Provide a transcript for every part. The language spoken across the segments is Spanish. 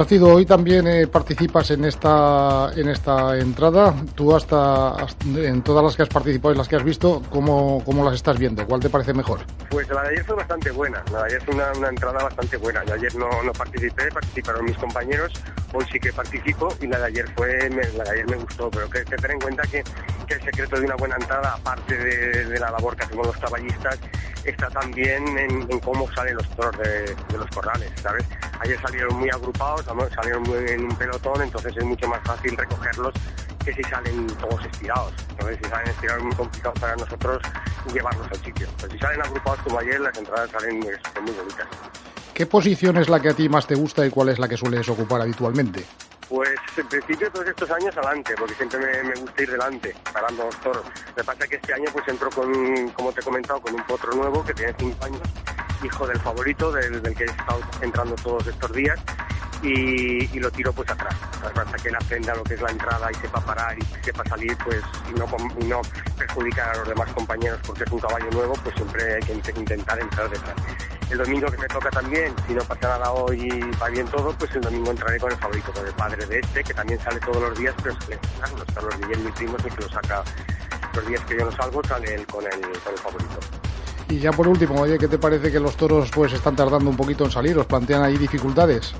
Hoy también eh, participas en esta en esta entrada. Tú hasta, en todas las que has participado y las que has visto, ¿cómo, ¿cómo, las estás viendo? ¿Cuál te parece mejor? Pues la de ayer fue bastante buena. La de ayer fue una, entrada bastante buena. Ayer no, no, participé, participaron mis compañeros. Hoy sí que participo y la de ayer fue la de ayer me gustó. Pero que, que tener en cuenta que, que, el secreto de una buena entrada, aparte de, de la labor que hacemos los caballistas, está también en, cómo salen los toros de, los corrales, ¿sabes? Ayer salieron muy agrupados, salieron muy en un pelotón, entonces es mucho más fácil recogerlos que si salen todos estirados. Entonces, si salen estirados es muy complicado para nosotros llevarlos al sitio. Pero si salen agrupados como ayer, las entradas salen muy, muy bonitas. ¿Qué posición es la que a ti más te gusta y cuál es la que sueles ocupar habitualmente? Pues en principio todos estos años adelante, porque siempre me, gusta ir delante, parando los toros. Me pasa que este año pues entro con, como te he comentado, con un potro nuevo que tiene cinco años, hijo del favorito, del, que he estado entrando todos estos días, y, lo tiro pues atrás. Hasta que él aprenda lo que es la entrada y sepa parar y sepa salir, pues y no, y no perjudicar a los demás compañeros porque es un caballo nuevo, pues siempre hay que intentar entrar detrás. El domingo que me toca también, si no pasa nada hoy y va bien todo, pues el domingo entraré con el favorito, con el padre de este, que también sale todos los días, pero sale, no están los Miguel, mi primo, que lo saca los días que yo no salgo, sale él con el, con el favorito. Y ya por último, oye, ¿qué te parece que los toros pues están tardando un poquito en salir? ¿Os plantean ahí dificultades?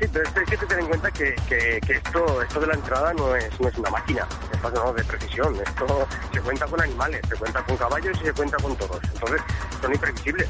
Sí, pero es que tener en cuenta que, que, esto, esto de la entrada no es, no es una máquina, es no, de precisión. Esto se cuenta con animales, se cuenta con caballos y se cuenta con toros. Entonces, son imprevisibles.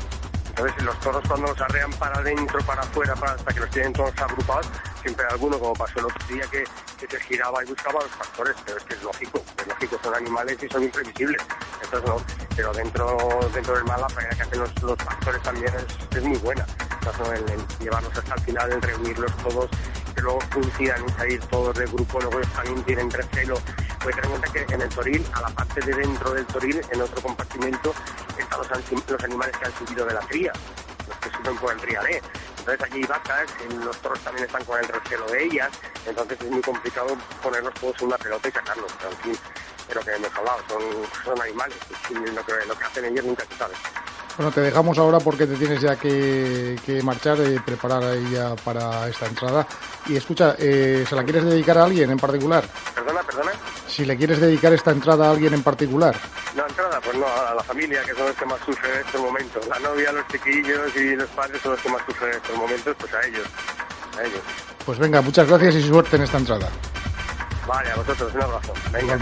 Entonces los toros cuando los arrean para adentro, para afuera, para, hasta que los tienen todos agrupados, siempre hay alguno, como pasó el otro día, que, que se giraba y buscaba los pastores, pero es que es lógico, es lógico, son animales y son imprevisibles. Entonces no, pero dentro, dentro del mal la que hacen los, los pastores también es, es muy buena. Entonces, el, llevarlos hasta el final, el reunirlos todos, que luego coincidan y salir todos del grupo, luego también tienen recelo. Puede tener en cuenta que en el toril, a la parte de dentro del toril, en otro compartimento, están los, los animales que han subido de la cría, los que suben por el trialé. Entonces allí hay vacas, los toros también están con el recelo de ellas, entonces es muy complicado ponerlos todos en una pelota y sacarlos. Pero en fin, lo que hemos hablado, son, son animales, y lo que, lo que hacen ellos nunca se sabe. Bueno, te dejamos ahora porque te tienes ya que, marchar y preparar ahí ya para esta entrada. Y escucha, eh, ¿se la quieres dedicar a alguien en particular? Perdona, perdona. Si le quieres dedicar esta entrada a alguien en particular. No, entrada, pues no, a la familia, que son los que más sufren en estos momentos. La novia, los chiquillos y los padres son los que más sufren en estos momentos, pues a ellos. A ellos. Pues venga, muchas gracias y suerte en esta entrada. Vale, a vosotros, un abrazo. Venga,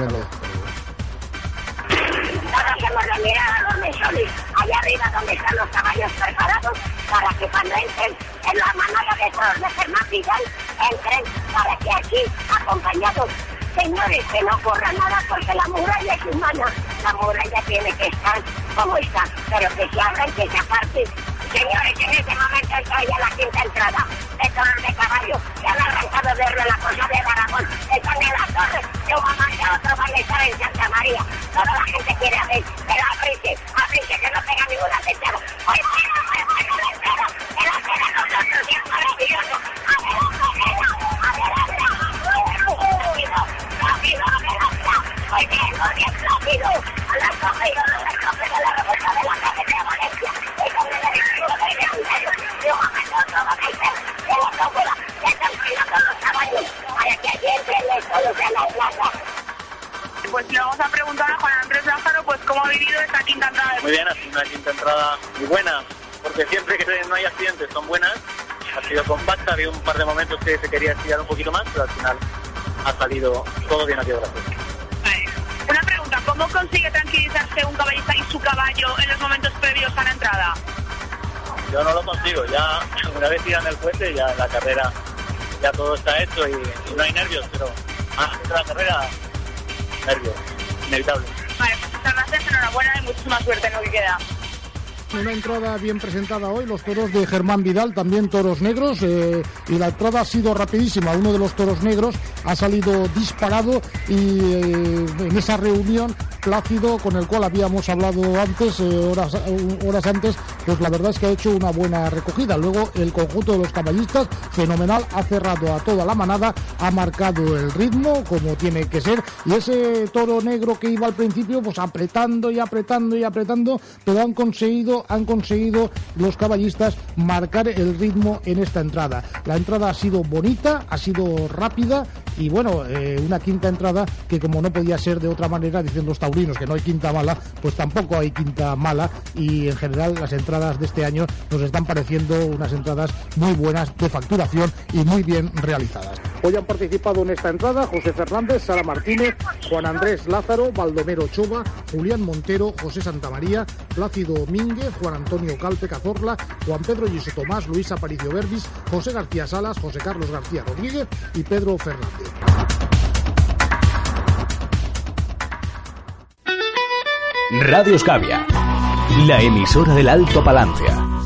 hacemos la mirada a los mesones, allá arriba donde están los caballos preparados para que cuando entren en la manada de toros de Germán Vidal, entren para que aquí, acompañados, señores, que no ocurra nada porque la muralla es humana, la muralla tiene que estar como está, pero que se abra y que se aparte. Señores, en este momento estoy a la quinta entrada. Toros de caballo, que han arrancado de la cosa de Aragón, están en la torre, de un amante a otro van a estar en Santa María, quiere abrir, abrite, abrite, que no pega ninguna tentera. ¡Hoy bueno, hoy bueno, la espera! ¡Que la espera nosotros es maravilloso! ¡A a a a ver, ¡Hoy bien, muy rápido! ¡A la a a de la el! ¡Y un! ¡Que! ¡Que que! Pues le vamos a preguntar a Juan Andrés Lázaro pues cómo ha vivido esta quinta entrada. Muy bien, ha sido una quinta entrada muy buena, porque siempre que no hay accidentes son buenas. Ha sido compacta, había un par de momentos que se quería estirar un poquito más, pero al final ha salido todo bien, ha sido gracioso. Una pregunta, ¿cómo consigue tranquilizarse un caballista y su caballo en los momentos previos a la entrada? Yo no lo consigo, ya una vez tiran el puente, ya la carrera, ya todo está hecho y, no hay nervios, pero antes de la carrera nervios, inevitable. Vale, muchas gracias, enhorabuena y muchísima suerte en lo que queda. Una entrada bien presentada hoy, los toros de Germán Vidal, también toros negros, eh, y la entrada ha sido rapidísima. Uno de los toros negros ha salido disparado y eh, en esa reunión Plácido, con el cual habíamos hablado antes, eh, horas, horas antes, pues la verdad es que ha hecho una buena recogida. Luego el conjunto de los caballistas, fenomenal, ha cerrado a toda la manada, ha marcado el ritmo como tiene que ser, y ese toro negro que iba al principio, pues apretando y apretando y apretando, pero han conseguido, han conseguido los caballistas marcar el ritmo en esta entrada. La entrada ha sido bonita, ha sido rápida y bueno, eh, una quinta entrada que como no podía ser de otra manera, dicen los taurinos que no hay quinta mala, pues tampoco hay quinta mala y en general las entradas de este año nos están pareciendo unas entradas muy buenas de facturación y muy bien realizadas. Hoy han participado en esta entrada José Fernández, Sara Martínez, Juan Andrés Lázaro, Baldomero Chova, Julián Montero, José Santamaría, Plácido Domínguez, Juan Antonio Calpe Cazorla, Juan Pedro Giso Tomás, Luis Aparicio Verbis, José García Salas, José Carlos García Rodríguez y Pedro Fernández. Radio Escavia, la emisora del Alto Palancia.